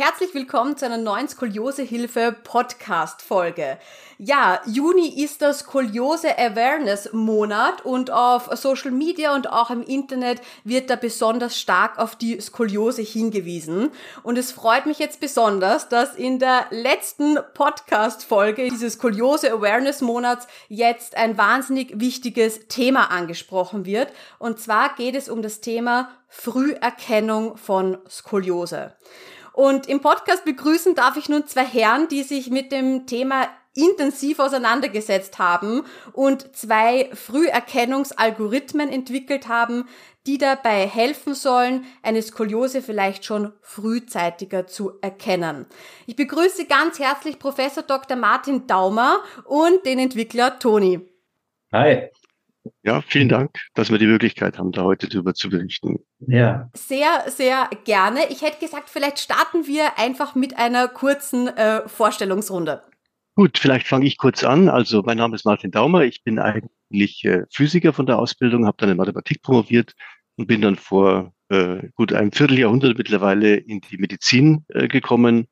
Herzlich willkommen zu einer neuen Skoliosehilfe Podcast Folge. Ja, Juni ist das Skoliose Awareness Monat und auf Social Media und auch im Internet wird da besonders stark auf die Skoliose hingewiesen. Und es freut mich jetzt besonders, dass in der letzten Podcast Folge dieses Skoliose Awareness Monats jetzt ein wahnsinnig wichtiges Thema angesprochen wird. Und zwar geht es um das Thema Früherkennung von Skoliose. Und im Podcast begrüßen darf ich nun zwei Herren, die sich mit dem Thema intensiv auseinandergesetzt haben und zwei Früherkennungsalgorithmen entwickelt haben, die dabei helfen sollen, eine Skoliose vielleicht schon frühzeitiger zu erkennen. Ich begrüße ganz herzlich Professor Dr. Martin Daumer und den Entwickler Toni. Hi. Ja, vielen Dank, dass wir die Möglichkeit haben, da heute darüber zu berichten. Ja. Sehr, sehr gerne. Ich hätte gesagt, vielleicht starten wir einfach mit einer kurzen äh, Vorstellungsrunde. Gut, vielleicht fange ich kurz an. Also mein Name ist Martin Daumer. Ich bin eigentlich äh, Physiker von der Ausbildung, habe dann in Mathematik promoviert und bin dann vor äh, gut einem Vierteljahrhundert mittlerweile in die Medizin äh, gekommen,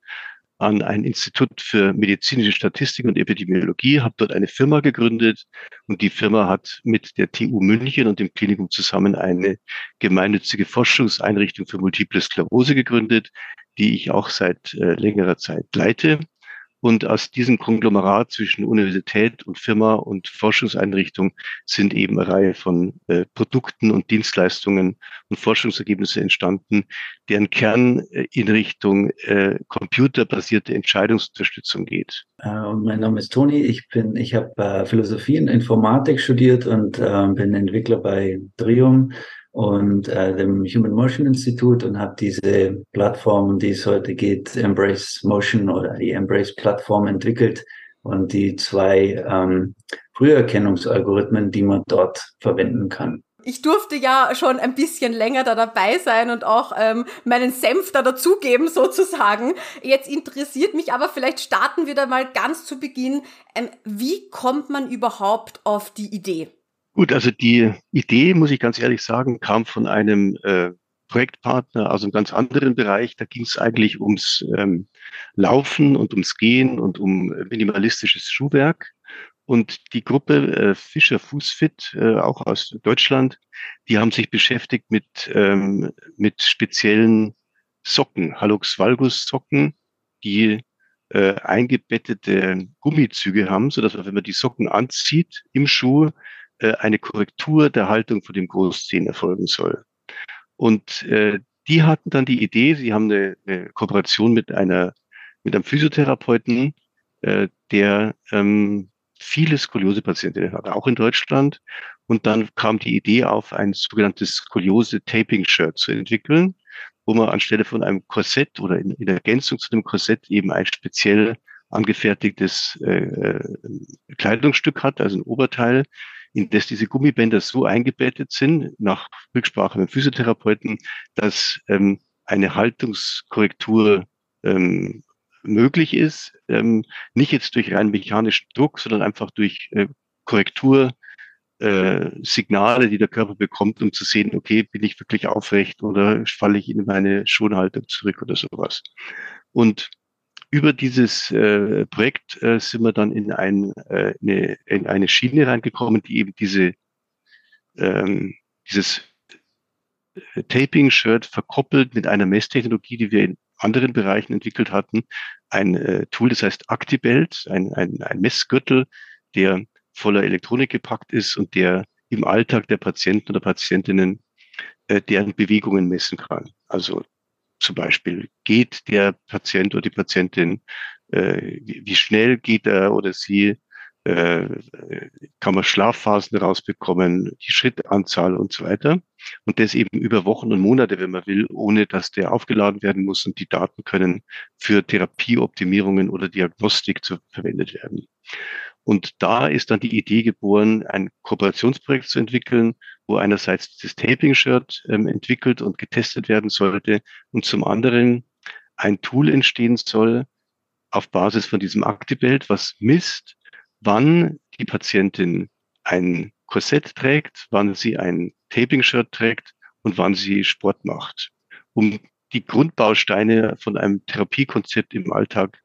an ein Institut für medizinische Statistik und Epidemiologie, habe dort eine Firma gegründet und die Firma hat mit der TU München und dem Klinikum zusammen eine gemeinnützige Forschungseinrichtung für Multiple Sklerose gegründet, die ich auch seit äh, längerer Zeit leite. Und aus diesem Konglomerat zwischen Universität und Firma und Forschungseinrichtung sind eben eine Reihe von äh, Produkten und Dienstleistungen und Forschungsergebnisse entstanden, deren Kern äh, in Richtung äh, computerbasierte Entscheidungsunterstützung geht. Äh, und mein Name ist Toni. Ich bin, ich habe äh, Philosophie und Informatik studiert und äh, bin Entwickler bei Trium und äh, dem Human Motion Institute und habe diese Plattform, die es heute geht, Embrace Motion oder die Embrace Plattform entwickelt und die zwei ähm, Früherkennungsalgorithmen, die man dort verwenden kann. Ich durfte ja schon ein bisschen länger da dabei sein und auch ähm, meinen Senf da dazugeben sozusagen. Jetzt interessiert mich aber, vielleicht starten wir da mal ganz zu Beginn. Ähm, wie kommt man überhaupt auf die Idee? Gut, also die Idee, muss ich ganz ehrlich sagen, kam von einem äh, Projektpartner aus einem ganz anderen Bereich. Da ging es eigentlich ums ähm, Laufen und ums Gehen und um minimalistisches Schuhwerk. Und die Gruppe äh, Fischer Fußfit, äh, auch aus Deutschland, die haben sich beschäftigt mit, ähm, mit speziellen Socken, Halux Valgus Socken, die äh, eingebettete Gummizüge haben, so dass man, wenn man die Socken anzieht im Schuh, äh, eine Korrektur der Haltung von dem Großzehen erfolgen soll. Und äh, die hatten dann die Idee, sie haben eine, eine Kooperation mit einer mit einem Physiotherapeuten, äh, der ähm, viele Skoliose-Patientinnen hat, auch in Deutschland. Und dann kam die Idee auf, ein sogenanntes Skoliose-Taping-Shirt zu entwickeln, wo man anstelle von einem Korsett oder in, in Ergänzung zu dem Korsett eben ein speziell angefertigtes äh, äh, Kleidungsstück hat, also ein Oberteil, in das diese Gummibänder so eingebettet sind, nach Rücksprache mit Physiotherapeuten, dass ähm, eine Haltungskorrektur ähm, möglich ist, ähm, nicht jetzt durch rein mechanischen Druck, sondern einfach durch äh, Korrektur äh, Signale, die der Körper bekommt, um zu sehen, okay, bin ich wirklich aufrecht oder falle ich in meine Schonhaltung zurück oder sowas. Und über dieses äh, Projekt äh, sind wir dann in, ein, äh, eine, in eine Schiene reingekommen, die eben diese, ähm, dieses äh, Taping-Shirt verkoppelt mit einer Messtechnologie, die wir in anderen Bereichen entwickelt hatten. Ein äh, Tool, das heißt Actibelt, ein, ein, ein Messgürtel, der voller Elektronik gepackt ist und der im Alltag der Patienten oder Patientinnen äh, deren Bewegungen messen kann. Also zum Beispiel geht der Patient oder die Patientin, äh, wie, wie schnell geht er oder sie, äh, kann man Schlafphasen rausbekommen, die Schrittanzahl und so weiter. Und das eben über Wochen und Monate, wenn man will, ohne dass der aufgeladen werden muss und die Daten können für Therapieoptimierungen oder Diagnostik zu, verwendet werden. Und da ist dann die Idee geboren, ein Kooperationsprojekt zu entwickeln, wo einerseits dieses Taping-Shirt ähm, entwickelt und getestet werden sollte und zum anderen ein Tool entstehen soll auf Basis von diesem Actibelt, was misst, wann die Patientin ein Korsett trägt, wann sie ein Taping-Shirt trägt und wann sie Sport macht, um die Grundbausteine von einem Therapiekonzept im Alltag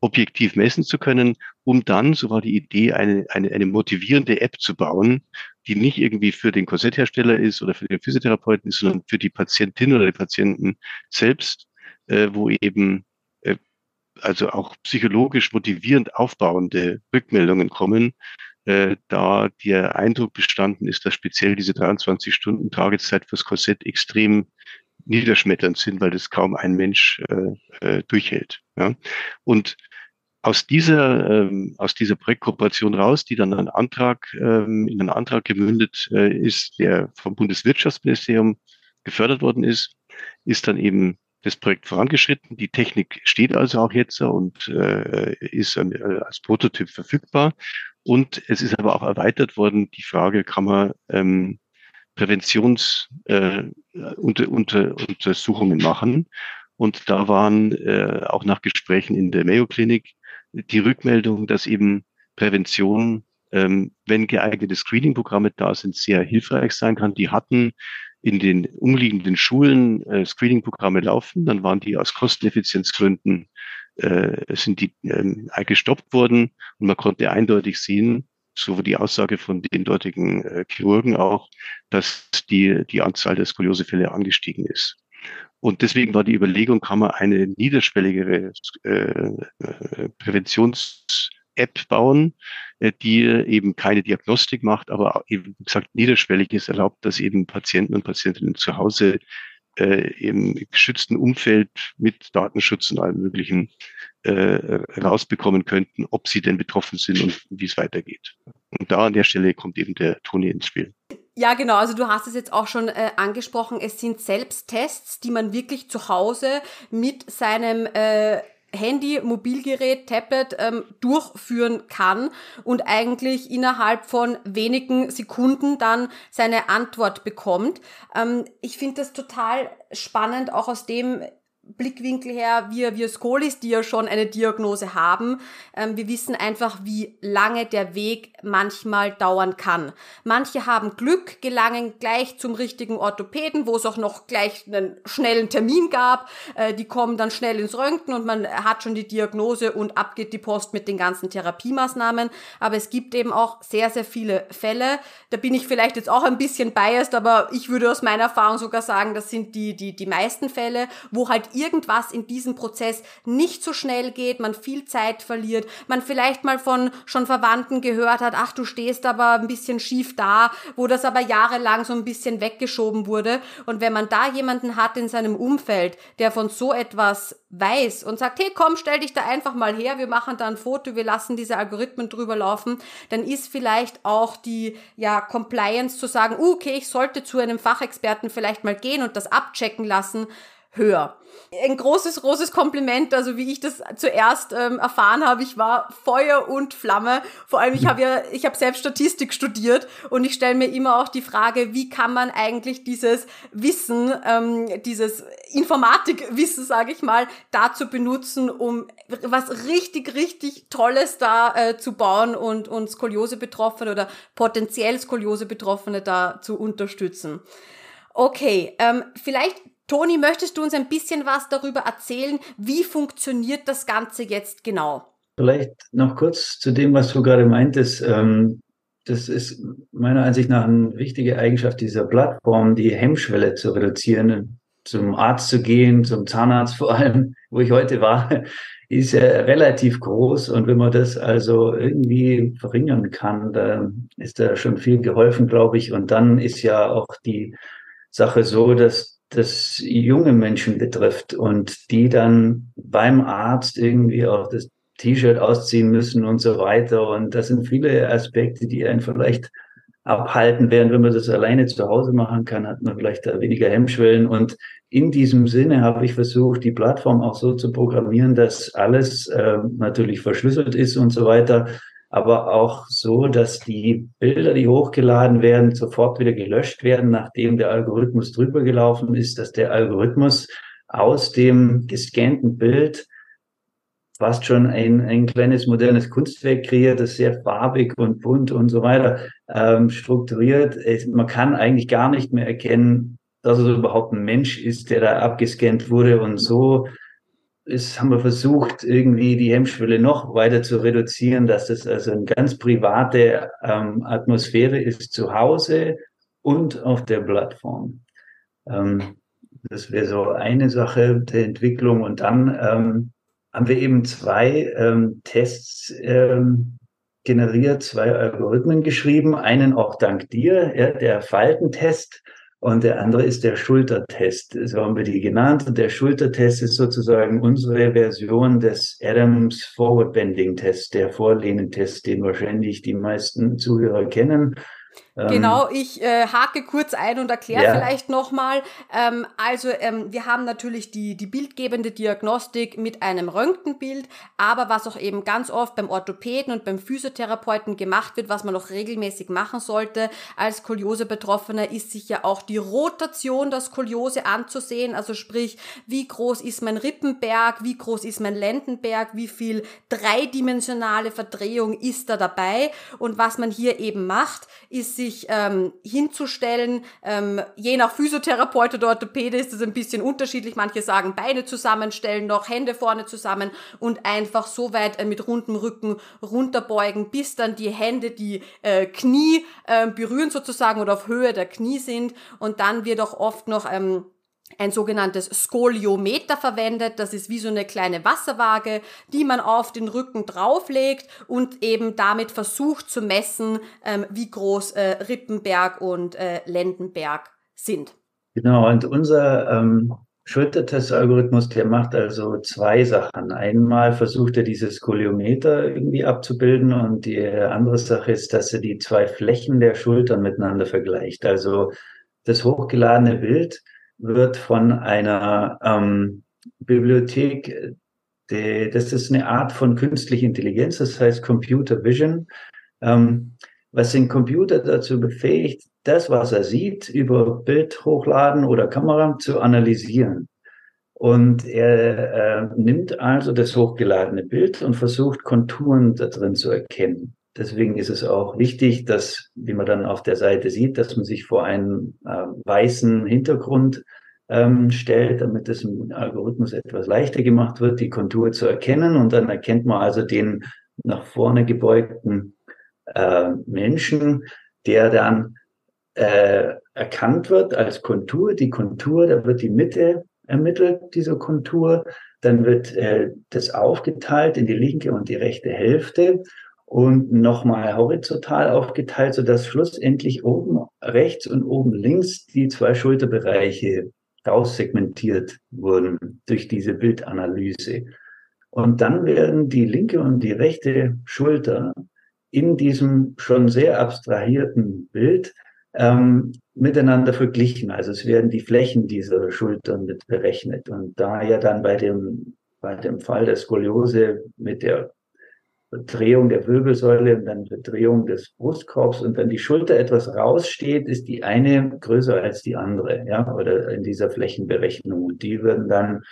objektiv messen zu können, um dann, so war die Idee, eine, eine, eine motivierende App zu bauen, die nicht irgendwie für den Korsetthersteller ist oder für den Physiotherapeuten ist, sondern für die Patientin oder die Patienten selbst, äh, wo eben also auch psychologisch motivierend aufbauende Rückmeldungen kommen, äh, da der Eindruck bestanden ist, dass speziell diese 23 Stunden Tageszeit fürs Korsett extrem niederschmetternd sind, weil das kaum ein Mensch äh, äh, durchhält. Ja? Und aus dieser, ähm, aus dieser Projektkooperation raus, die dann einen Antrag, ähm, in einen Antrag gemündet äh, ist, der vom Bundeswirtschaftsministerium gefördert worden ist, ist dann eben das Projekt vorangeschritten. Die Technik steht also auch jetzt und äh, ist äh, als Prototyp verfügbar. Und es ist aber auch erweitert worden, die Frage, kann man ähm, Präventionsuntersuchungen äh, unter, unter, Untersuchungen machen. Und da waren äh, auch nach Gesprächen in der Mayo Klinik die Rückmeldung, dass eben Prävention, ähm, wenn geeignete Screening-Programme da sind, sehr hilfreich sein kann. Die hatten in den umliegenden Schulen äh, Screening-Programme laufen, dann waren die aus Kosteneffizienzgründen äh, sind die ähm, gestoppt worden und man konnte eindeutig sehen, so die Aussage von den dortigen äh, Chirurgen auch, dass die, die Anzahl der Skoliosefälle angestiegen ist. Und deswegen war die Überlegung, kann man eine niederschwelligere äh, äh, Präventions-App bauen, äh, die eben keine Diagnostik macht, aber eben, gesagt, niederschwellig ist, erlaubt, dass eben Patienten und Patientinnen zu Hause äh, im geschützten Umfeld mit Datenschutz und allem Möglichen äh, rausbekommen könnten, ob sie denn betroffen sind und wie es weitergeht. Und da an der Stelle kommt eben der Toni ins Spiel. Ja, genau. Also du hast es jetzt auch schon äh, angesprochen. Es sind Selbsttests, die man wirklich zu Hause mit seinem äh, Handy, Mobilgerät, Tablet ähm, durchführen kann und eigentlich innerhalb von wenigen Sekunden dann seine Antwort bekommt. Ähm, ich finde das total spannend, auch aus dem Blickwinkel her, wir, wir Skolis, die ja schon eine Diagnose haben, ähm, wir wissen einfach, wie lange der Weg manchmal dauern kann. Manche haben Glück, gelangen gleich zum richtigen Orthopäden, wo es auch noch gleich einen schnellen Termin gab. Äh, die kommen dann schnell ins Röntgen und man hat schon die Diagnose und ab geht die Post mit den ganzen Therapiemaßnahmen. Aber es gibt eben auch sehr, sehr viele Fälle. Da bin ich vielleicht jetzt auch ein bisschen biased, aber ich würde aus meiner Erfahrung sogar sagen, das sind die, die, die meisten Fälle, wo halt irgendwas in diesem Prozess nicht so schnell geht, man viel Zeit verliert, man vielleicht mal von schon Verwandten gehört hat, ach, du stehst aber ein bisschen schief da, wo das aber jahrelang so ein bisschen weggeschoben wurde. Und wenn man da jemanden hat in seinem Umfeld, der von so etwas weiß und sagt, hey, komm, stell dich da einfach mal her, wir machen da ein Foto, wir lassen diese Algorithmen drüber laufen, dann ist vielleicht auch die ja Compliance zu sagen, okay, ich sollte zu einem Fachexperten vielleicht mal gehen und das abchecken lassen, höher. Ein großes, großes Kompliment, also wie ich das zuerst ähm, erfahren habe, ich war Feuer und Flamme. Vor allem, ich habe ja, ich habe selbst Statistik studiert und ich stelle mir immer auch die Frage, wie kann man eigentlich dieses Wissen, ähm, dieses Informatikwissen, sage ich mal, dazu benutzen, um was richtig, richtig Tolles da äh, zu bauen und, und Skoliose-Betroffene oder potenziell Skoliose-Betroffene da zu unterstützen. Okay, ähm, vielleicht Toni, möchtest du uns ein bisschen was darüber erzählen? Wie funktioniert das Ganze jetzt genau? Vielleicht noch kurz zu dem, was du gerade meintest. Ähm, das ist meiner Ansicht nach eine wichtige Eigenschaft dieser Plattform, die Hemmschwelle zu reduzieren, zum Arzt zu gehen, zum Zahnarzt vor allem, wo ich heute war, ist ja relativ groß. Und wenn man das also irgendwie verringern kann, dann ist da schon viel geholfen, glaube ich. Und dann ist ja auch die Sache so, dass das junge Menschen betrifft und die dann beim Arzt irgendwie auch das T-Shirt ausziehen müssen und so weiter. Und das sind viele Aspekte, die einen vielleicht abhalten, während wenn man das alleine zu Hause machen kann, hat man vielleicht da weniger Hemmschwellen. Und in diesem Sinne habe ich versucht, die Plattform auch so zu programmieren, dass alles äh, natürlich verschlüsselt ist und so weiter aber auch so, dass die Bilder, die hochgeladen werden, sofort wieder gelöscht werden, nachdem der Algorithmus drüber gelaufen ist, dass der Algorithmus aus dem gescannten Bild fast schon ein, ein kleines modernes Kunstwerk kreiert, das sehr farbig und bunt und so weiter ähm, strukturiert. Man kann eigentlich gar nicht mehr erkennen, dass es überhaupt ein Mensch ist, der da abgescannt wurde und so ist, haben wir versucht, irgendwie die Hemmschwelle noch weiter zu reduzieren, dass es also eine ganz private ähm, Atmosphäre ist zu Hause und auf der Plattform. Ähm, das wäre so eine Sache der Entwicklung. Und dann ähm, haben wir eben zwei ähm, Tests ähm, generiert, zwei Algorithmen geschrieben. Einen auch dank dir, ja, der Faltentest und der andere ist der Schultertest. So haben wir die genannt. Und der Schultertest ist sozusagen unsere Version des Adams Forward Bending Test, der Vorlehnentest, den wahrscheinlich die meisten Zuhörer kennen. Ähm, genau, ich äh, hake kurz ein und erkläre ja. vielleicht nochmal. Ähm, also ähm, wir haben natürlich die, die bildgebende Diagnostik mit einem Röntgenbild, aber was auch eben ganz oft beim Orthopäden und beim Physiotherapeuten gemacht wird, was man auch regelmäßig machen sollte als Skoliose-Betroffener, ist sich ja auch die Rotation der Skoliose anzusehen. Also sprich, wie groß ist mein Rippenberg, wie groß ist mein Lendenberg, wie viel dreidimensionale Verdrehung ist da dabei. Und was man hier eben macht, ist sich ähm, hinzustellen. Ähm, je nach Physiotherapeut oder Orthopäde ist es ein bisschen unterschiedlich. Manche sagen Beine zusammenstellen, noch Hände vorne zusammen und einfach so weit äh, mit rundem Rücken runterbeugen, bis dann die Hände die äh, Knie äh, berühren sozusagen oder auf Höhe der Knie sind. Und dann wird auch oft noch ähm, ein sogenanntes Skoliometer verwendet. Das ist wie so eine kleine Wasserwaage, die man auf den Rücken drauflegt und eben damit versucht zu messen, ähm, wie groß äh, Rippenberg und äh, Lendenberg sind. Genau, und unser ähm, Schultertest-Algorithmus, der macht also zwei Sachen. Einmal versucht er dieses Skoliometer irgendwie abzubilden und die andere Sache ist, dass er die zwei Flächen der Schultern miteinander vergleicht. Also das hochgeladene Bild wird von einer ähm, Bibliothek, die, das ist eine Art von künstlicher Intelligenz, das heißt Computer Vision, ähm, was den Computer dazu befähigt, das, was er sieht, über Bild hochladen oder Kamera zu analysieren. Und er äh, nimmt also das hochgeladene Bild und versucht Konturen da drin zu erkennen. Deswegen ist es auch wichtig, dass, wie man dann auf der Seite sieht, dass man sich vor einen äh, weißen Hintergrund ähm, stellt, damit es im Algorithmus etwas leichter gemacht wird, die Kontur zu erkennen. Und dann erkennt man also den nach vorne gebeugten äh, Menschen, der dann äh, erkannt wird als Kontur. Die Kontur, da wird die Mitte ermittelt, diese Kontur. Dann wird äh, das aufgeteilt in die linke und die rechte Hälfte und nochmal horizontal aufgeteilt, sodass schlussendlich oben rechts und oben links die zwei Schulterbereiche raussegmentiert wurden durch diese Bildanalyse. Und dann werden die linke und die rechte Schulter in diesem schon sehr abstrahierten Bild ähm, miteinander verglichen. Also es werden die Flächen dieser Schultern mit berechnet. Und da ja dann bei dem, bei dem Fall der Skoliose mit der Drehung der Wirbelsäule und dann Drehung des Brustkorbs und dann die Schulter etwas raussteht, ist die eine größer als die andere, ja, oder in dieser Flächenberechnung. Und die werden dann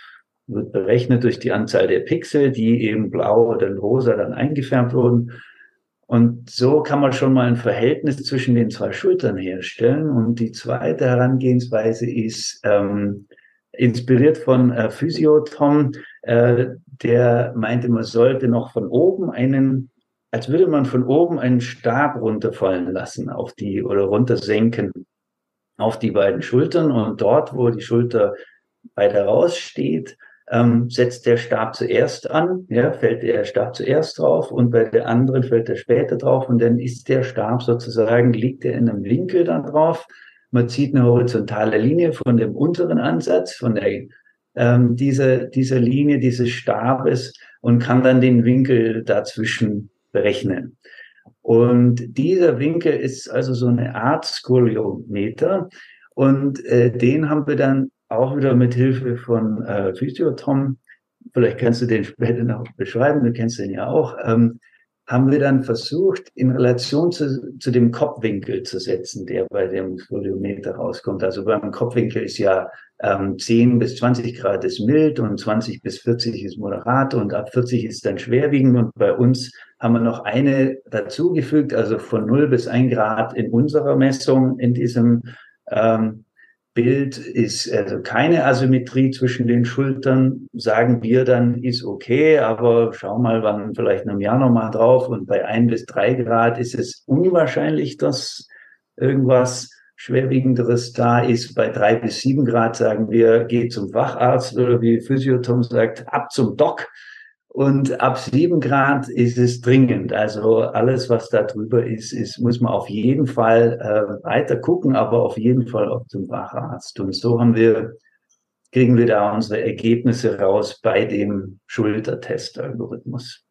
wird berechnet durch die Anzahl der Pixel, die eben blau oder rosa dann eingefärbt wurden. Und so kann man schon mal ein Verhältnis zwischen den zwei Schultern herstellen. Und die zweite Herangehensweise ist ähm, inspiriert von äh, Physio Tom, äh, der meinte, man sollte noch von oben einen, als würde man von oben einen Stab runterfallen lassen auf die oder runtersenken auf die beiden Schultern. Und dort, wo die Schulter weiter raussteht, ähm, setzt der Stab zuerst an, ja, fällt der Stab zuerst drauf und bei der anderen fällt er später drauf und dann ist der Stab sozusagen, liegt er in einem Winkel dann drauf. Man zieht eine horizontale Linie von dem unteren Ansatz, von der, ähm, dieser, dieser Linie dieses Stabes und kann dann den Winkel dazwischen berechnen. Und dieser Winkel ist also so eine Art Skoliometer. Und äh, den haben wir dann auch wieder mit Hilfe von äh, Physiotom, vielleicht kannst du den später noch beschreiben, du kennst den ja auch, ähm, haben wir dann versucht, in Relation zu, zu dem Kopfwinkel zu setzen, der bei dem Skoliometer rauskommt. Also beim Kopfwinkel ist ja ähm, 10 bis 20 Grad ist mild und 20 bis 40 ist moderat und ab 40 ist dann schwerwiegend. Und bei uns haben wir noch eine dazugefügt, also von 0 bis 1 Grad in unserer Messung in diesem ähm, Bild ist also keine Asymmetrie zwischen den Schultern, sagen wir dann, ist okay, aber schau mal, wann vielleicht in einem Jahr nochmal drauf und bei ein bis drei Grad ist es unwahrscheinlich, dass irgendwas Schwerwiegenderes da ist. Bei drei bis sieben Grad sagen wir, geh zum Facharzt oder wie Physiotom sagt, ab zum Doc. Und ab sieben Grad ist es dringend. Also alles, was da drüber ist, ist muss man auf jeden Fall äh, weiter gucken, aber auf jeden Fall auch zum Facharzt. Und so haben wir, kriegen wir da unsere Ergebnisse raus bei dem Schultertest-Algorithmus.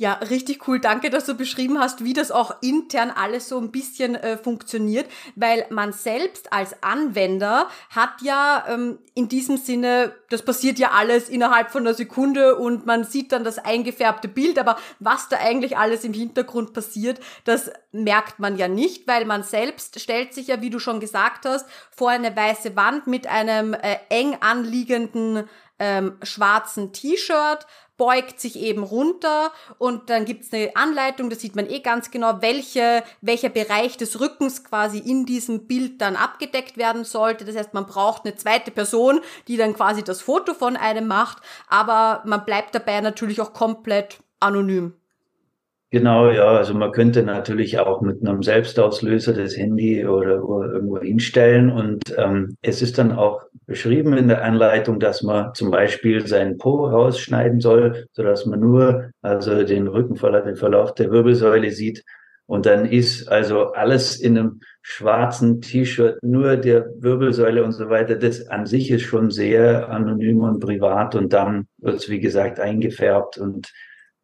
Ja, richtig cool. Danke, dass du beschrieben hast, wie das auch intern alles so ein bisschen äh, funktioniert, weil man selbst als Anwender hat ja ähm, in diesem Sinne, das passiert ja alles innerhalb von einer Sekunde und man sieht dann das eingefärbte Bild, aber was da eigentlich alles im Hintergrund passiert, das merkt man ja nicht, weil man selbst stellt sich ja, wie du schon gesagt hast, vor eine weiße Wand mit einem äh, eng anliegenden ähm, schwarzen T-Shirt, beugt sich eben runter und dann gibt's eine Anleitung, da sieht man eh ganz genau, welche, welcher Bereich des Rückens quasi in diesem Bild dann abgedeckt werden sollte. Das heißt, man braucht eine zweite Person, die dann quasi das Foto von einem macht, aber man bleibt dabei natürlich auch komplett anonym. Genau, ja. Also man könnte natürlich auch mit einem Selbstauslöser das Handy oder, oder irgendwo hinstellen. Und ähm, es ist dann auch beschrieben in der Anleitung, dass man zum Beispiel seinen Po rausschneiden soll, so dass man nur also den Rückenverlauf, den Verlauf der Wirbelsäule sieht. Und dann ist also alles in einem schwarzen T-Shirt, nur der Wirbelsäule und so weiter. Das an sich ist schon sehr anonym und privat. Und dann wird es, wie gesagt, eingefärbt und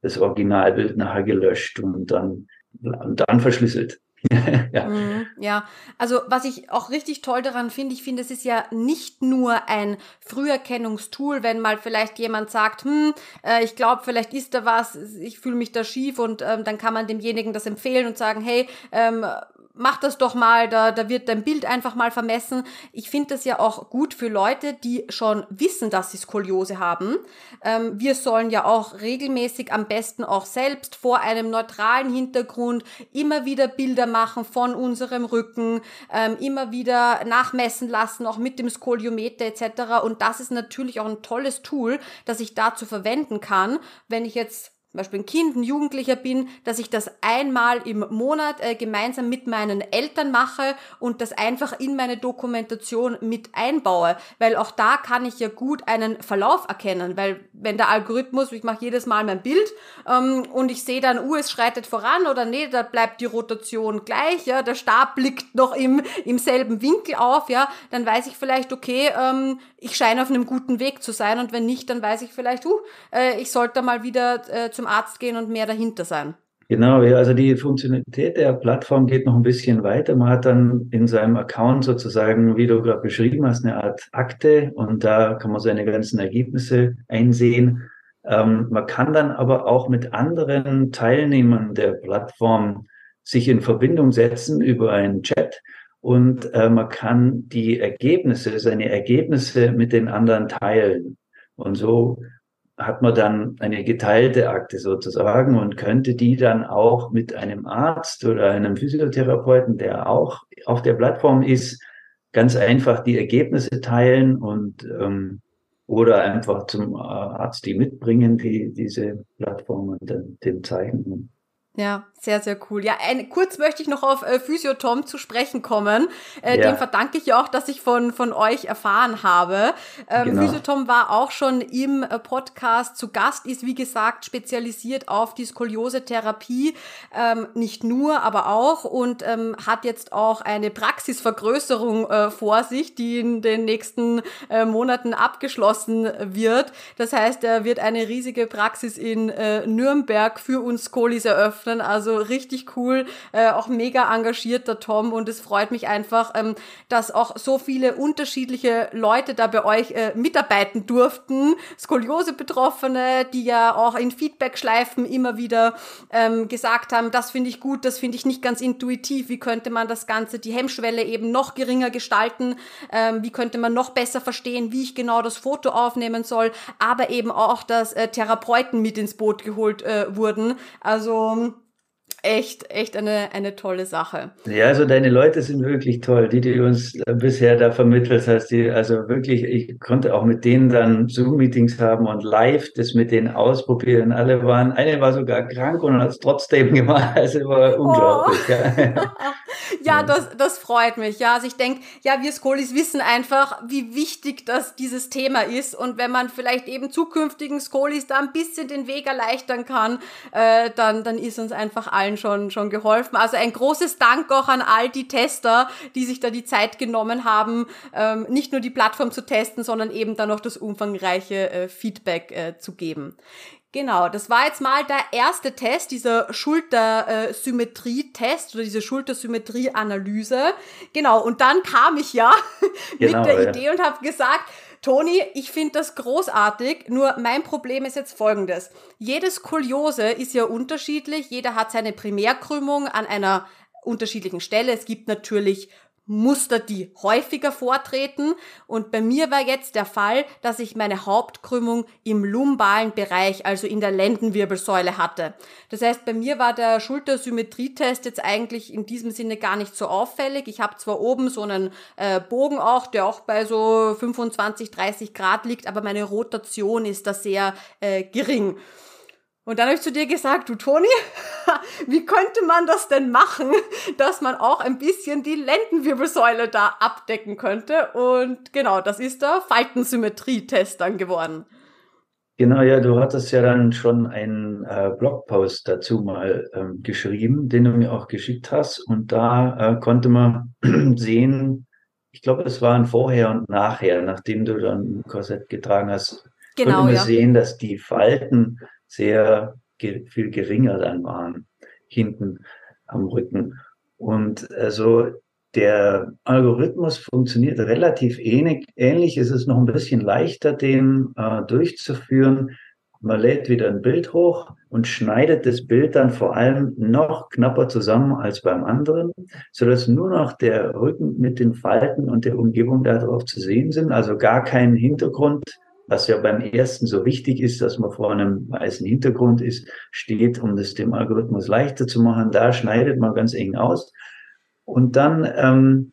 das Originalbild nachher gelöscht und dann, und dann verschlüsselt. ja. Mhm, ja, also was ich auch richtig toll daran finde, ich finde, es ist ja nicht nur ein Früherkennungstool, wenn mal vielleicht jemand sagt, hm, äh, ich glaube, vielleicht ist da was, ich fühle mich da schief und ähm, dann kann man demjenigen das empfehlen und sagen, hey, ähm, mach das doch mal, da, da wird dein Bild einfach mal vermessen. Ich finde das ja auch gut für Leute, die schon wissen, dass sie Skoliose haben. Ähm, wir sollen ja auch regelmäßig am besten auch selbst vor einem neutralen Hintergrund immer wieder Bilder machen von unserem Rücken, ähm, immer wieder nachmessen lassen, auch mit dem Skoliometer etc. Und das ist natürlich auch ein tolles Tool, das ich dazu verwenden kann, wenn ich jetzt zum Beispiel ein Kind, ein Jugendlicher bin, dass ich das einmal im Monat äh, gemeinsam mit meinen Eltern mache und das einfach in meine Dokumentation mit einbaue, weil auch da kann ich ja gut einen Verlauf erkennen, weil wenn der Algorithmus, ich mache jedes Mal mein Bild ähm, und ich sehe dann, uh, es schreitet voran oder nee, da bleibt die Rotation gleich, ja, der Stab blickt noch im, im selben Winkel auf, ja, dann weiß ich vielleicht, okay, ähm, ich scheine auf einem guten Weg zu sein. Und wenn nicht, dann weiß ich vielleicht, uh, äh, ich sollte mal wieder äh, zum Arzt gehen und mehr dahinter sein. Genau, ja, also die Funktionalität der Plattform geht noch ein bisschen weiter. Man hat dann in seinem Account sozusagen, wie du gerade beschrieben hast, eine Art Akte und da kann man seine ganzen Ergebnisse einsehen. Ähm, man kann dann aber auch mit anderen Teilnehmern der Plattform sich in Verbindung setzen über einen Chat und äh, man kann die Ergebnisse, seine Ergebnisse mit den anderen teilen. Und so hat man dann eine geteilte Akte sozusagen und könnte die dann auch mit einem Arzt oder einem Physiotherapeuten, der auch auf der Plattform ist, ganz einfach die Ergebnisse teilen und ähm, oder einfach zum Arzt die mitbringen, die diese Plattform und dann dem zeigen. Ja, sehr, sehr cool. Ja, ein, kurz möchte ich noch auf äh, Physio-Tom zu sprechen kommen. Äh, ja. Dem verdanke ich ja auch, dass ich von, von euch erfahren habe. Ähm, genau. Physio-Tom war auch schon im äh, Podcast zu Gast, ist wie gesagt spezialisiert auf die Skoliose-Therapie. Ähm, nicht nur, aber auch und ähm, hat jetzt auch eine Praxisvergrößerung äh, vor sich, die in den nächsten äh, Monaten abgeschlossen wird. Das heißt, er wird eine riesige Praxis in äh, Nürnberg für uns Skolis eröffnen öffnen. Also richtig cool, äh, auch mega engagierter Tom und es freut mich einfach, ähm, dass auch so viele unterschiedliche Leute da bei euch äh, mitarbeiten durften. Skoliose-Betroffene, die ja auch in Feedback-Schleifen immer wieder ähm, gesagt haben, das finde ich gut, das finde ich nicht ganz intuitiv, wie könnte man das Ganze, die Hemmschwelle eben noch geringer gestalten, ähm, wie könnte man noch besser verstehen, wie ich genau das Foto aufnehmen soll, aber eben auch, dass äh, Therapeuten mit ins Boot geholt äh, wurden. Also echt, echt eine, eine tolle Sache. Ja, also deine Leute sind wirklich toll, die, die du uns bisher da vermittelt hast. Die, also wirklich, ich konnte auch mit denen dann Zoom-Meetings haben und live das mit denen ausprobieren. Alle waren, eine war sogar krank und hat es trotzdem gemacht. Also war unglaublich. Oh. Ja. ja, das, das freut mich. Ja, also ich denke, ja, wir Skolis wissen einfach, wie wichtig das dieses Thema ist. Und wenn man vielleicht eben zukünftigen Skolis da ein bisschen den Weg erleichtern kann, äh, dann, dann ist uns einfach allen schon, schon geholfen. Also ein großes Dank auch an all die Tester, die sich da die Zeit genommen haben, ähm, nicht nur die Plattform zu testen, sondern eben dann noch das umfangreiche äh, Feedback äh, zu geben. Genau, das war jetzt mal der erste Test, dieser Schultersymmetrie-Test oder diese Schultersymmetrie-Analyse. Genau, und dann kam ich ja genau, mit der ja. Idee und habe gesagt, Toni, ich finde das großartig, nur mein Problem ist jetzt folgendes. Jede Skoliose ist ja unterschiedlich, jeder hat seine Primärkrümmung an einer unterschiedlichen Stelle. Es gibt natürlich Muster, die häufiger vortreten. Und bei mir war jetzt der Fall, dass ich meine Hauptkrümmung im lumbalen Bereich, also in der Lendenwirbelsäule hatte. Das heißt, bei mir war der Schultersymmetrietest jetzt eigentlich in diesem Sinne gar nicht so auffällig. Ich habe zwar oben so einen äh, Bogen auch, der auch bei so 25, 30 Grad liegt, aber meine Rotation ist da sehr äh, gering. Und dann habe ich zu dir gesagt, du Toni, wie könnte man das denn machen, dass man auch ein bisschen die Lendenwirbelsäule da abdecken könnte? Und genau, das ist der Faltensymmetrie-Test dann geworden. Genau, ja, du hattest ja dann schon einen äh, Blogpost dazu mal ähm, geschrieben, den du mir auch geschickt hast. Und da äh, konnte man sehen, ich glaube, es waren vorher und nachher, nachdem du dann ein Korsett getragen hast, genau, konnte man ja. sehen, dass die Falten sehr viel geringer dann waren, hinten am Rücken. Und also der Algorithmus funktioniert relativ ähnlich. Ähnlich ist es noch ein bisschen leichter, den äh, durchzuführen. Man lädt wieder ein Bild hoch und schneidet das Bild dann vor allem noch knapper zusammen als beim anderen, sodass nur noch der Rücken mit den Falten und der Umgebung darauf zu sehen sind, also gar kein Hintergrund was ja beim ersten so wichtig ist, dass man vor einem weißen Hintergrund ist, steht, um das dem Algorithmus leichter zu machen. Da schneidet man ganz eng aus. Und dann, ähm,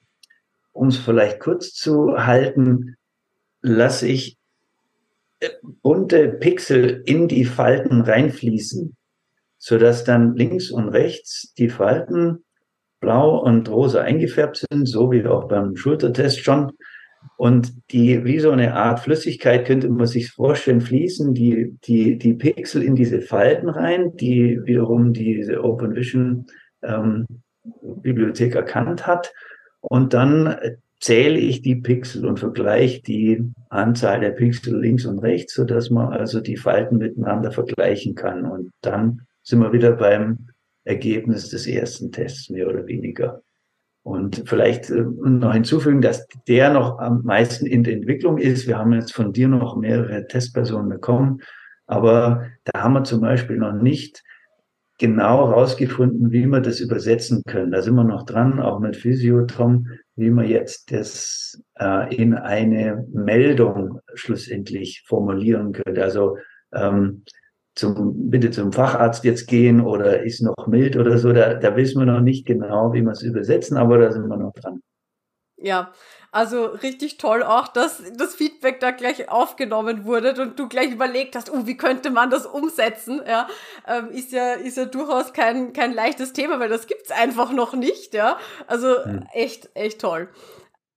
um es vielleicht kurz zu halten, lasse ich bunte Pixel in die Falten reinfließen, sodass dann links und rechts die Falten blau und rosa eingefärbt sind, so wie auch beim Schultertest schon. Und die, wie so eine Art Flüssigkeit könnte man sich vorstellen, fließen die, die, die Pixel in diese Falten rein, die wiederum diese Open Vision ähm, Bibliothek erkannt hat. Und dann zähle ich die Pixel und vergleiche die Anzahl der Pixel links und rechts, so dass man also die Falten miteinander vergleichen kann. Und dann sind wir wieder beim Ergebnis des ersten Tests, mehr oder weniger. Und vielleicht äh, noch hinzufügen, dass der noch am meisten in der Entwicklung ist. Wir haben jetzt von dir noch mehrere Testpersonen bekommen, aber da haben wir zum Beispiel noch nicht genau herausgefunden, wie wir das übersetzen können. Da sind wir noch dran, auch mit Physiotom, wie man jetzt das äh, in eine Meldung schlussendlich formulieren könnte. Also ähm, zum, bitte zum Facharzt jetzt gehen oder ist noch mild oder so. Da, da wissen wir noch nicht genau, wie wir es übersetzen, aber da sind wir noch dran. Ja, also richtig toll auch, dass das Feedback da gleich aufgenommen wurde und du gleich überlegt hast, uh, wie könnte man das umsetzen? Ja, ähm, ist ja ist ja durchaus kein kein leichtes Thema, weil das gibt's einfach noch nicht. Ja, also hm. echt echt toll.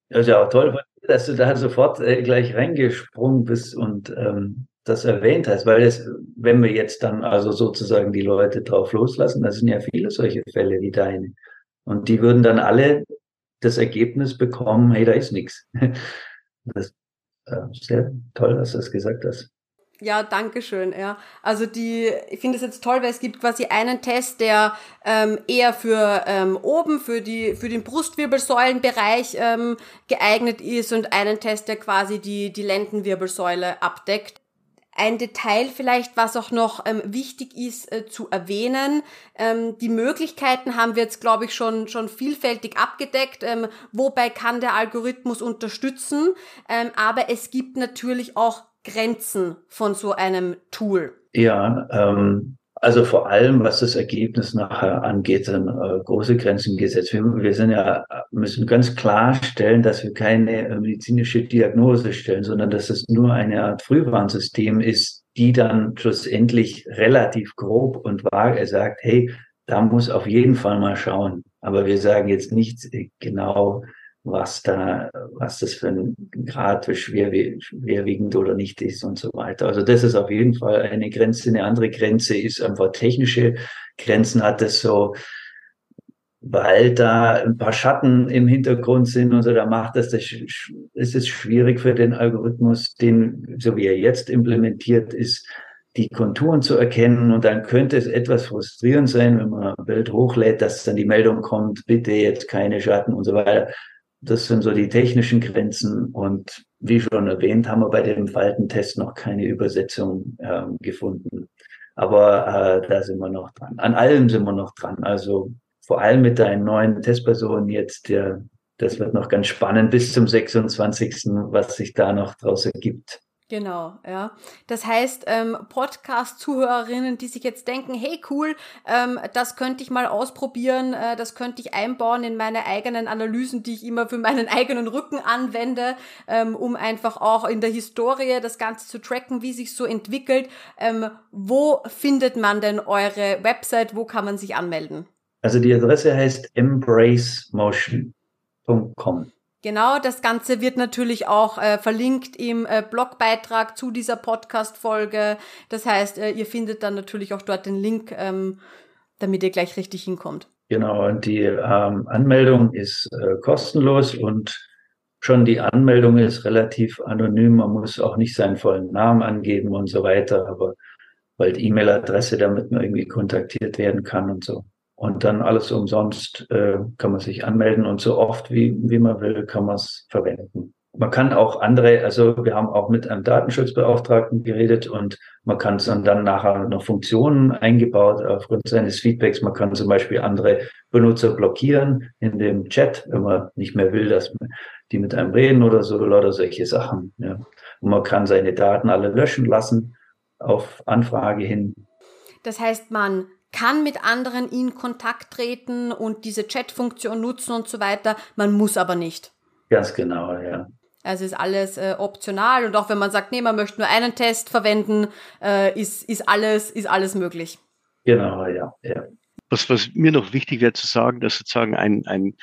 Das ist ja auch toll, dass du da sofort äh, gleich reingesprungen bist und ähm, das erwähnt hast, weil es, wenn wir jetzt dann also sozusagen die Leute drauf loslassen, das sind ja viele solche Fälle wie deine. Und die würden dann alle das Ergebnis bekommen, hey, da ist nichts. Das ist äh, sehr toll, dass du das gesagt hast. Ja, danke schön. Ja, also die, ich finde es jetzt toll, weil es gibt quasi einen Test, der ähm, eher für ähm, oben, für die, für den Brustwirbelsäulenbereich ähm, geeignet ist und einen Test, der quasi die die Lendenwirbelsäule abdeckt. Ein Detail vielleicht, was auch noch ähm, wichtig ist äh, zu erwähnen. Ähm, die Möglichkeiten haben wir jetzt, glaube ich, schon, schon vielfältig abgedeckt. Ähm, wobei kann der Algorithmus unterstützen? Ähm, aber es gibt natürlich auch Grenzen von so einem Tool. Ja, ähm, also vor allem, was das Ergebnis nachher angeht, sind äh, große Grenzen gesetzt. Wir, wir sind ja, müssen ganz klarstellen, dass wir keine äh, medizinische Diagnose stellen, sondern dass es nur eine Art Frühwarnsystem ist, die dann schlussendlich relativ grob und vage sagt, hey, da muss auf jeden Fall mal schauen. Aber wir sagen jetzt nicht genau, was da, was das für ein Grad für schwerwiegend oder nicht ist und so weiter. Also das ist auf jeden Fall eine Grenze. Eine andere Grenze ist einfach technische Grenzen hat es so, weil da ein paar Schatten im Hintergrund sind und so, da macht das, das ist es schwierig für den Algorithmus, den, so wie er jetzt implementiert ist, die Konturen zu erkennen. Und dann könnte es etwas frustrierend sein, wenn man ein Bild hochlädt, dass dann die Meldung kommt, bitte jetzt keine Schatten und so weiter. Das sind so die technischen Grenzen. Und wie schon erwähnt, haben wir bei dem Faltentest noch keine Übersetzung äh, gefunden. Aber äh, da sind wir noch dran. An allem sind wir noch dran. Also vor allem mit deinen neuen Testpersonen jetzt, der, das wird noch ganz spannend bis zum 26., was sich da noch draus ergibt. Genau, ja. Das heißt, ähm, Podcast-Zuhörerinnen, die sich jetzt denken, hey cool, ähm, das könnte ich mal ausprobieren, äh, das könnte ich einbauen in meine eigenen Analysen, die ich immer für meinen eigenen Rücken anwende, ähm, um einfach auch in der Historie das Ganze zu tracken, wie sich so entwickelt. Ähm, wo findet man denn eure Website? Wo kann man sich anmelden? Also die Adresse heißt embracemotion.com. Genau, das Ganze wird natürlich auch äh, verlinkt im äh, Blogbeitrag zu dieser Podcast-Folge. Das heißt, äh, ihr findet dann natürlich auch dort den Link, ähm, damit ihr gleich richtig hinkommt. Genau, und die ähm, Anmeldung ist äh, kostenlos und schon die Anmeldung ist relativ anonym. Man muss auch nicht seinen vollen Namen angeben und so weiter, aber bald E-Mail-Adresse, damit man irgendwie kontaktiert werden kann und so. Und dann alles umsonst äh, kann man sich anmelden und so oft wie, wie man will, kann man es verwenden. Man kann auch andere, also wir haben auch mit einem Datenschutzbeauftragten geredet und man kann dann, dann nachher noch Funktionen eingebaut aufgrund seines Feedbacks. Man kann zum Beispiel andere Benutzer blockieren in dem Chat, wenn man nicht mehr will, dass die mit einem reden oder so oder solche Sachen. Ja. Und man kann seine Daten alle löschen lassen auf Anfrage hin. Das heißt, man kann mit anderen in Kontakt treten und diese Chat-Funktion nutzen und so weiter. Man muss aber nicht. Ganz genau, ja. Also ist alles äh, optional und auch wenn man sagt, nee, man möchte nur einen Test verwenden, äh, ist, ist alles, ist alles möglich. Genau, ja, ja. Was, was mir noch wichtig wäre zu sagen, dass sozusagen ein, ein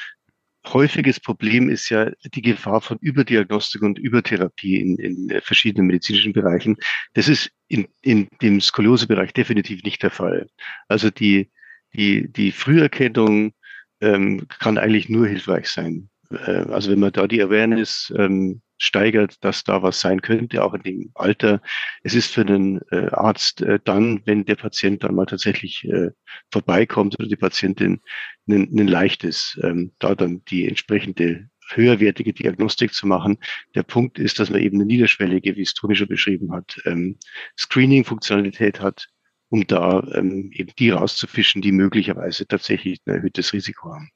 häufiges Problem ist ja die Gefahr von Überdiagnostik und Übertherapie in, in verschiedenen medizinischen Bereichen. Das ist in, in dem Skoliosebereich definitiv nicht der Fall. Also die, die, die Früherkennung ähm, kann eigentlich nur hilfreich sein. Äh, also wenn man da die Awareness ähm, steigert, dass da was sein könnte, auch in dem Alter. Es ist für den äh, Arzt äh, dann, wenn der Patient dann mal tatsächlich äh, vorbeikommt oder die Patientin ein, ein leichtes, ähm, da dann die entsprechende höherwertige Diagnostik zu machen. Der Punkt ist, dass man eben eine niederschwellige, wie es Toni schon beschrieben hat, ähm, Screening-Funktionalität hat, um da ähm, eben die rauszufischen, die möglicherweise tatsächlich ein erhöhtes Risiko haben.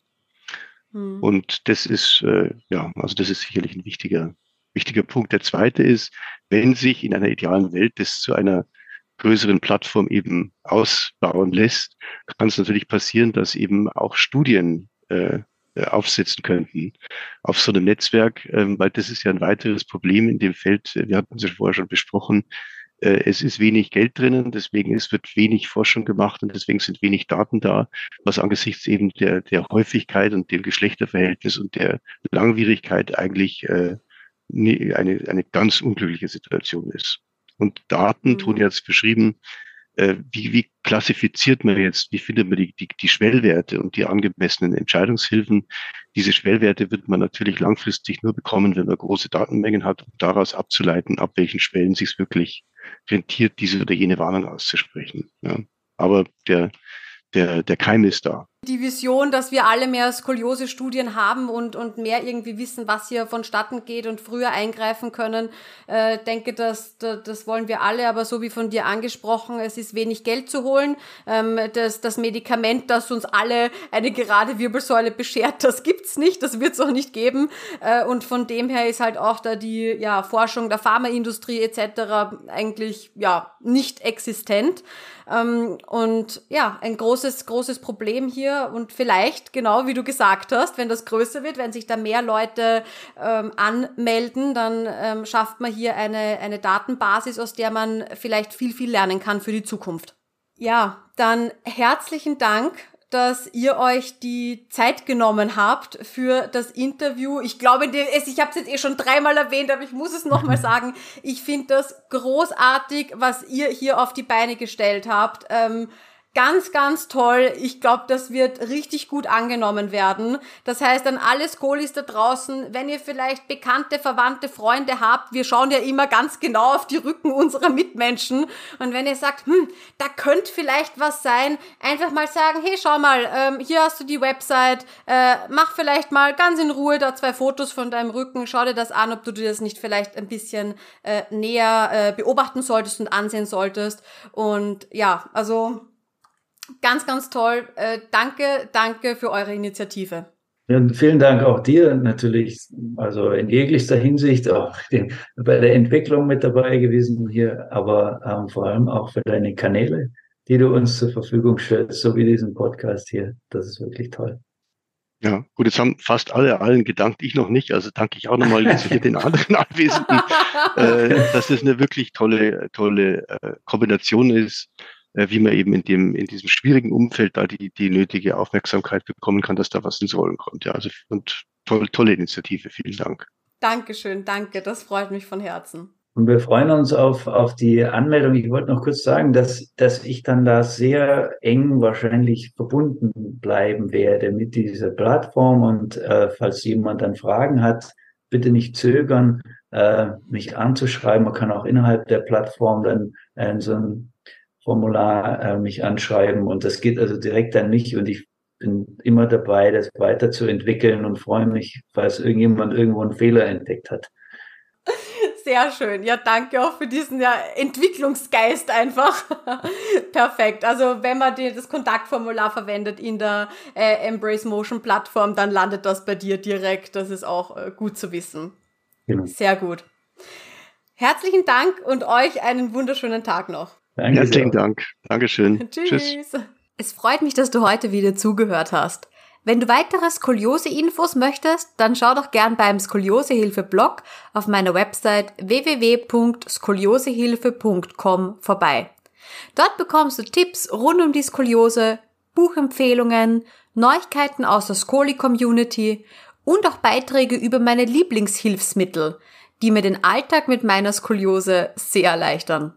Hm. Und das ist, äh, ja, also das ist sicherlich ein wichtiger, wichtiger Punkt. Der zweite ist, wenn sich in einer idealen Welt das zu einer größeren Plattform eben ausbauen lässt, kann es natürlich passieren, dass eben auch Studien äh, aufsetzen könnten auf so einem Netzwerk, ähm, weil das ist ja ein weiteres Problem in dem Feld. Wir hatten es ja vorher schon besprochen. Äh, es ist wenig Geld drinnen, deswegen es wird wenig Forschung gemacht und deswegen sind wenig Daten da, was angesichts eben der, der Häufigkeit und dem Geschlechterverhältnis und der Langwierigkeit eigentlich äh, eine, eine ganz unglückliche Situation ist. Und Daten mhm. tun jetzt beschrieben, äh, wie, wie klassifiziert man jetzt, wie findet man die, die, die Schwellwerte und die angemessenen Entscheidungshilfen. Diese Schwellwerte wird man natürlich langfristig nur bekommen, wenn man große Datenmengen hat, um daraus abzuleiten, ab welchen Schwellen sich wirklich rentiert, diese oder jene Warnung auszusprechen. Ja. Aber der, der, der Keim ist da die Vision, dass wir alle mehr Skoliose-Studien haben und, und mehr irgendwie wissen, was hier vonstatten geht und früher eingreifen können. Äh, denke, das, das, wollen wir alle, aber so wie von dir angesprochen, es ist wenig Geld zu holen. Ähm, das, das Medikament, das uns alle eine gerade Wirbelsäule beschert, das gibt's nicht, das wird's auch nicht geben. Äh, und von dem her ist halt auch da die ja, Forschung der Pharmaindustrie etc. eigentlich ja nicht existent. Ähm, und ja, ein großes, großes Problem hier und vielleicht, genau wie du gesagt hast, wenn das größer wird, wenn sich da mehr Leute ähm, anmelden, dann ähm, schafft man hier eine, eine Datenbasis, aus der man vielleicht viel, viel lernen kann für die Zukunft. Ja, dann herzlichen Dank dass ihr euch die Zeit genommen habt für das Interview. Ich glaube, ich habe es jetzt eh schon dreimal erwähnt, aber ich muss es nochmal sagen. Ich finde das großartig, was ihr hier auf die Beine gestellt habt. Ähm, Ganz, ganz toll. Ich glaube, das wird richtig gut angenommen werden. Das heißt, an alle Skolis da draußen, wenn ihr vielleicht bekannte, verwandte Freunde habt, wir schauen ja immer ganz genau auf die Rücken unserer Mitmenschen. Und wenn ihr sagt, hm, da könnte vielleicht was sein, einfach mal sagen, hey, schau mal, ähm, hier hast du die Website, äh, mach vielleicht mal ganz in Ruhe da zwei Fotos von deinem Rücken, schau dir das an, ob du dir das nicht vielleicht ein bisschen äh, näher äh, beobachten solltest und ansehen solltest. Und ja, also Ganz, ganz toll. Äh, danke, danke für eure Initiative. Ja, vielen Dank auch dir natürlich, also in jeglichster Hinsicht auch den, bei der Entwicklung mit dabei gewesen hier, aber ähm, vor allem auch für deine Kanäle, die du uns zur Verfügung stellst, so wie diesen Podcast hier. Das ist wirklich toll. Ja, gut, jetzt haben fast alle allen gedankt, ich noch nicht, also danke ich auch nochmal den anderen Anwesenden, äh, dass es eine wirklich tolle, tolle äh, Kombination ist wie man eben in dem, in diesem schwierigen Umfeld da die, die nötige Aufmerksamkeit bekommen kann, dass da was ins Rollen kommt. Ja, also und toll, tolle Initiative. Vielen Dank. Dankeschön, danke. Das freut mich von Herzen. Und wir freuen uns auf, auf die Anmeldung. Ich wollte noch kurz sagen, dass, dass ich dann da sehr eng wahrscheinlich verbunden bleiben werde mit dieser Plattform. Und äh, falls jemand dann Fragen hat, bitte nicht zögern, äh, mich anzuschreiben. Man kann auch innerhalb der Plattform dann äh, so ein Formular äh, mich anschreiben und das geht also direkt an mich und ich bin immer dabei, das weiterzuentwickeln und freue mich, falls irgendjemand irgendwo einen Fehler entdeckt hat. Sehr schön. Ja, danke auch für diesen ja, Entwicklungsgeist einfach. Perfekt. Also wenn man die, das Kontaktformular verwendet in der äh, Embrace Motion Plattform, dann landet das bei dir direkt. Das ist auch äh, gut zu wissen. Genau. Sehr gut. Herzlichen Dank und euch einen wunderschönen Tag noch. Danke Herzlichen sehr. Dank. Dankeschön. Tschüss. Tschüss. Es freut mich, dass du heute wieder zugehört hast. Wenn du weitere Skoliose-Infos möchtest, dann schau doch gern beim Skoliosehilfe-Blog auf meiner Website www.skoliosehilfe.com vorbei. Dort bekommst du Tipps rund um die Skoliose, Buchempfehlungen, Neuigkeiten aus der Skoli-Community und auch Beiträge über meine Lieblingshilfsmittel, die mir den Alltag mit meiner Skoliose sehr erleichtern.